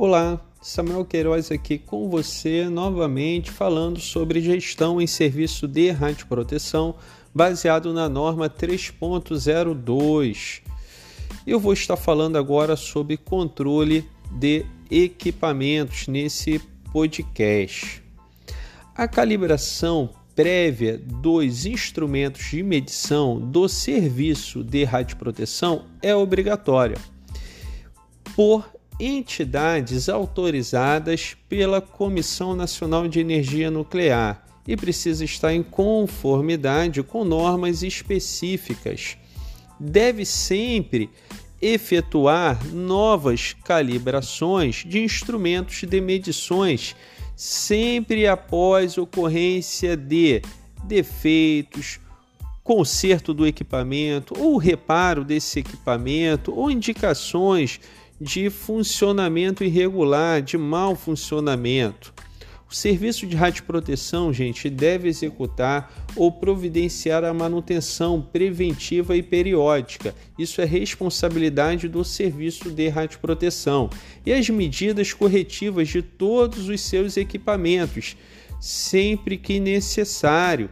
Olá, Samuel Queiroz aqui com você novamente falando sobre gestão em serviço de radioproteção baseado na norma 3.02. Eu vou estar falando agora sobre controle de equipamentos nesse podcast. A calibração prévia dos instrumentos de medição do serviço de radioproteção é obrigatória por entidades autorizadas pela Comissão Nacional de Energia Nuclear e precisa estar em conformidade com normas específicas. Deve sempre efetuar novas calibrações de instrumentos de medições, sempre após ocorrência de defeitos, conserto do equipamento ou reparo desse equipamento ou indicações de funcionamento irregular, de mau funcionamento. O serviço de radioproteção, gente, deve executar ou providenciar a manutenção preventiva e periódica. Isso é responsabilidade do serviço de radioproteção. E as medidas corretivas de todos os seus equipamentos, sempre que necessário.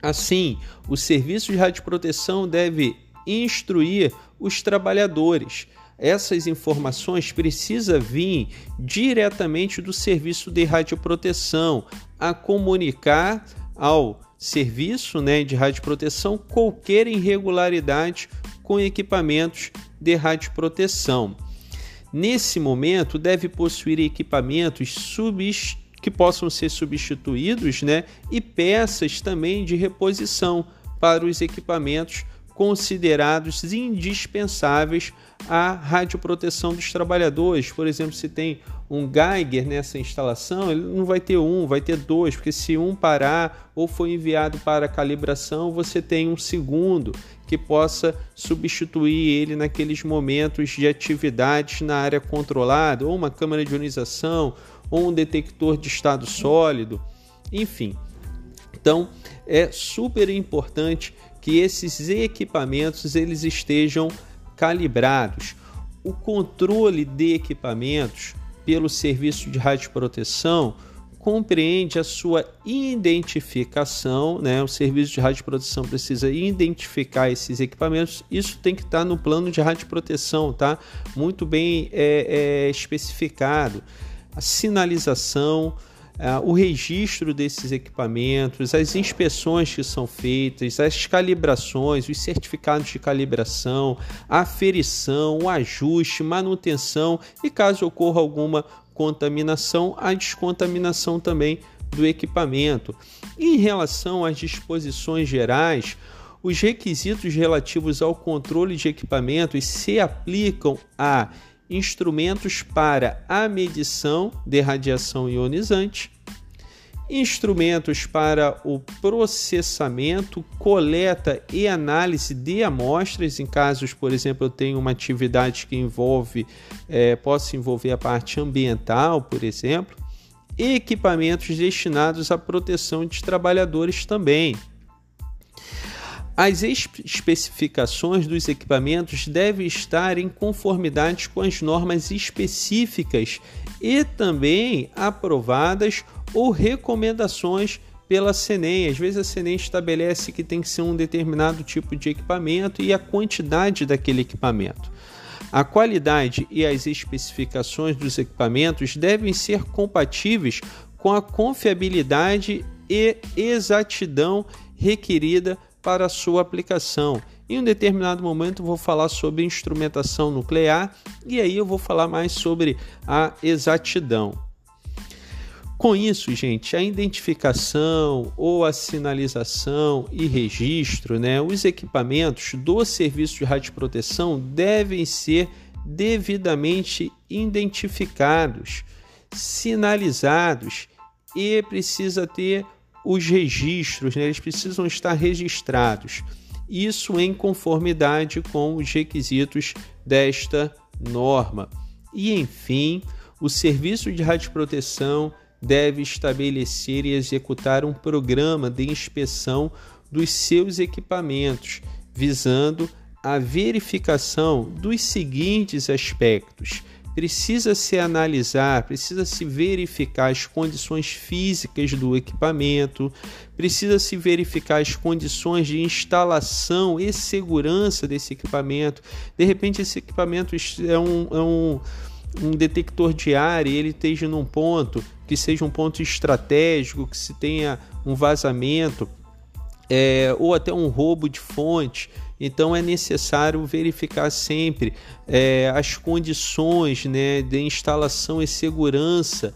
Assim, o serviço de radioproteção deve instruir os trabalhadores essas informações precisam vir diretamente do serviço de radioproteção a comunicar ao serviço né, de radioproteção qualquer irregularidade com equipamentos de radioproteção. Nesse momento, deve possuir equipamentos que possam ser substituídos né, e peças também de reposição para os equipamentos considerados indispensáveis à radioproteção dos trabalhadores. Por exemplo, se tem um Geiger nessa instalação, ele não vai ter um, vai ter dois, porque se um parar ou foi enviado para calibração, você tem um segundo que possa substituir ele naqueles momentos de atividades na área controlada, ou uma câmara de ionização, ou um detector de estado sólido, enfim. Então, é super importante que esses equipamentos eles estejam calibrados. O controle de equipamentos pelo serviço de radioproteção compreende a sua identificação, né? O serviço de radioproteção precisa identificar esses equipamentos. Isso tem que estar no plano de radioproteção, tá? Muito bem é, é, especificado. A sinalização, uh, o registro desses equipamentos, as inspeções que são feitas, as calibrações, os certificados de calibração, a aferição, o ajuste, manutenção e caso ocorra alguma contaminação, a descontaminação também do equipamento. Em relação às disposições gerais, os requisitos relativos ao controle de equipamentos se aplicam a instrumentos para a medição de radiação ionizante, instrumentos para o processamento, coleta e análise de amostras, em casos, por exemplo, eu tenho uma atividade que envolve, é, possa envolver a parte ambiental, por exemplo, e equipamentos destinados à proteção de trabalhadores também. As especificações dos equipamentos devem estar em conformidade com as normas específicas e também aprovadas ou recomendações pela CENEM. Às vezes a CENEM estabelece que tem que ser um determinado tipo de equipamento e a quantidade daquele equipamento. A qualidade e as especificações dos equipamentos devem ser compatíveis com a confiabilidade e exatidão requerida para sua aplicação. Em um determinado momento vou falar sobre instrumentação nuclear e aí eu vou falar mais sobre a exatidão. Com isso, gente, a identificação ou a sinalização e registro, né, os equipamentos do serviço de radioproteção devem ser devidamente identificados, sinalizados e precisa ter os registros, né, eles precisam estar registrados. Isso em conformidade com os requisitos desta norma. E, enfim, o serviço de radioproteção deve estabelecer e executar um programa de inspeção dos seus equipamentos, visando a verificação dos seguintes aspectos: precisa se analisar, precisa se verificar as condições físicas do equipamento, precisa se verificar as condições de instalação e segurança desse equipamento. De repente, esse equipamento é um, é um, um detector de ar e ele esteja num ponto que seja um ponto estratégico, que se tenha um vazamento é, ou até um roubo de fonte. Então é necessário verificar sempre é, as condições né, de instalação e segurança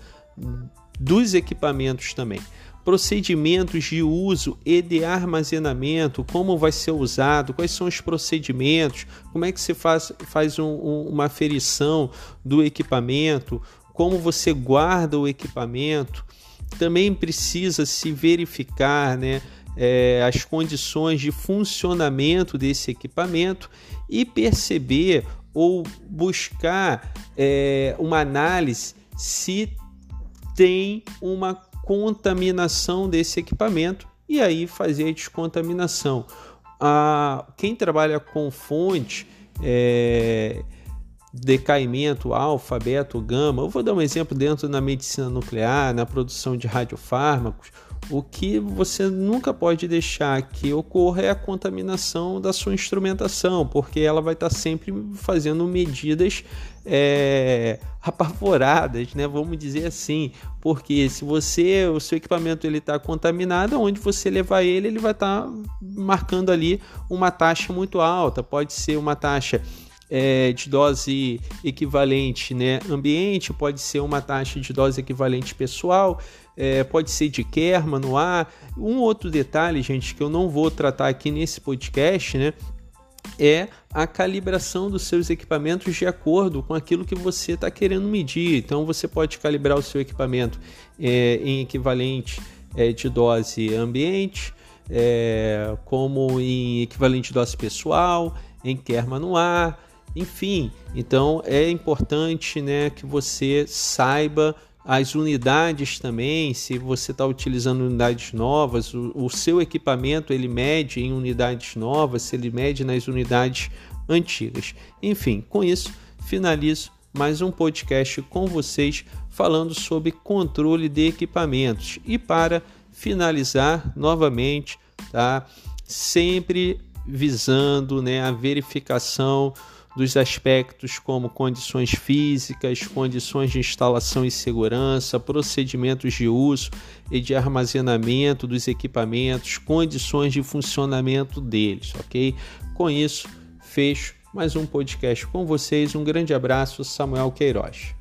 dos equipamentos também. Procedimentos de uso e de armazenamento, como vai ser usado, quais são os procedimentos, como é que se faz, faz um, um, uma aferição do equipamento, como você guarda o equipamento. Também precisa se verificar né, é, as condições de funcionamento desse equipamento e perceber ou buscar é, uma análise se tem uma contaminação desse equipamento e aí fazer a descontaminação. Ah, quem trabalha com fonte, é, decaimento alfa, beta, gama, eu vou dar um exemplo dentro da medicina nuclear, na produção de radiofármacos, o que você nunca pode deixar que ocorra é a contaminação da sua instrumentação, porque ela vai estar sempre fazendo medidas é, apavoradas, né? Vamos dizer assim, porque se você o seu equipamento ele está contaminado, onde você levar ele, ele vai estar marcando ali uma taxa muito alta. Pode ser uma taxa é, de dose equivalente né, ambiente, pode ser uma taxa de dose equivalente pessoal, é, pode ser de Kerma no ar. Um outro detalhe, gente, que eu não vou tratar aqui nesse podcast, né? É a calibração dos seus equipamentos de acordo com aquilo que você está querendo medir. Então, você pode calibrar o seu equipamento é, em equivalente é, de dose ambiente, é, como em equivalente dose pessoal, em Kerma no ar, enfim, então é importante né, que você saiba as unidades também, se você está utilizando unidades novas, o, o, seu equipamento ele mede em unidades novas, se ele mede nas unidades antigas. Enfim, com isso finalizo mais um podcast com vocês falando sobre controle de equipamentos. E para finalizar novamente, tá? Sempre visando né, a verificação dos aspectos como condições físicas, condições de instalação e segurança, procedimentos de uso e de armazenamento dos equipamentos, condições de funcionamento deles, ok? Com isso, fecho mais um podcast com vocês. Um grande abraço, Samuel Queiroz.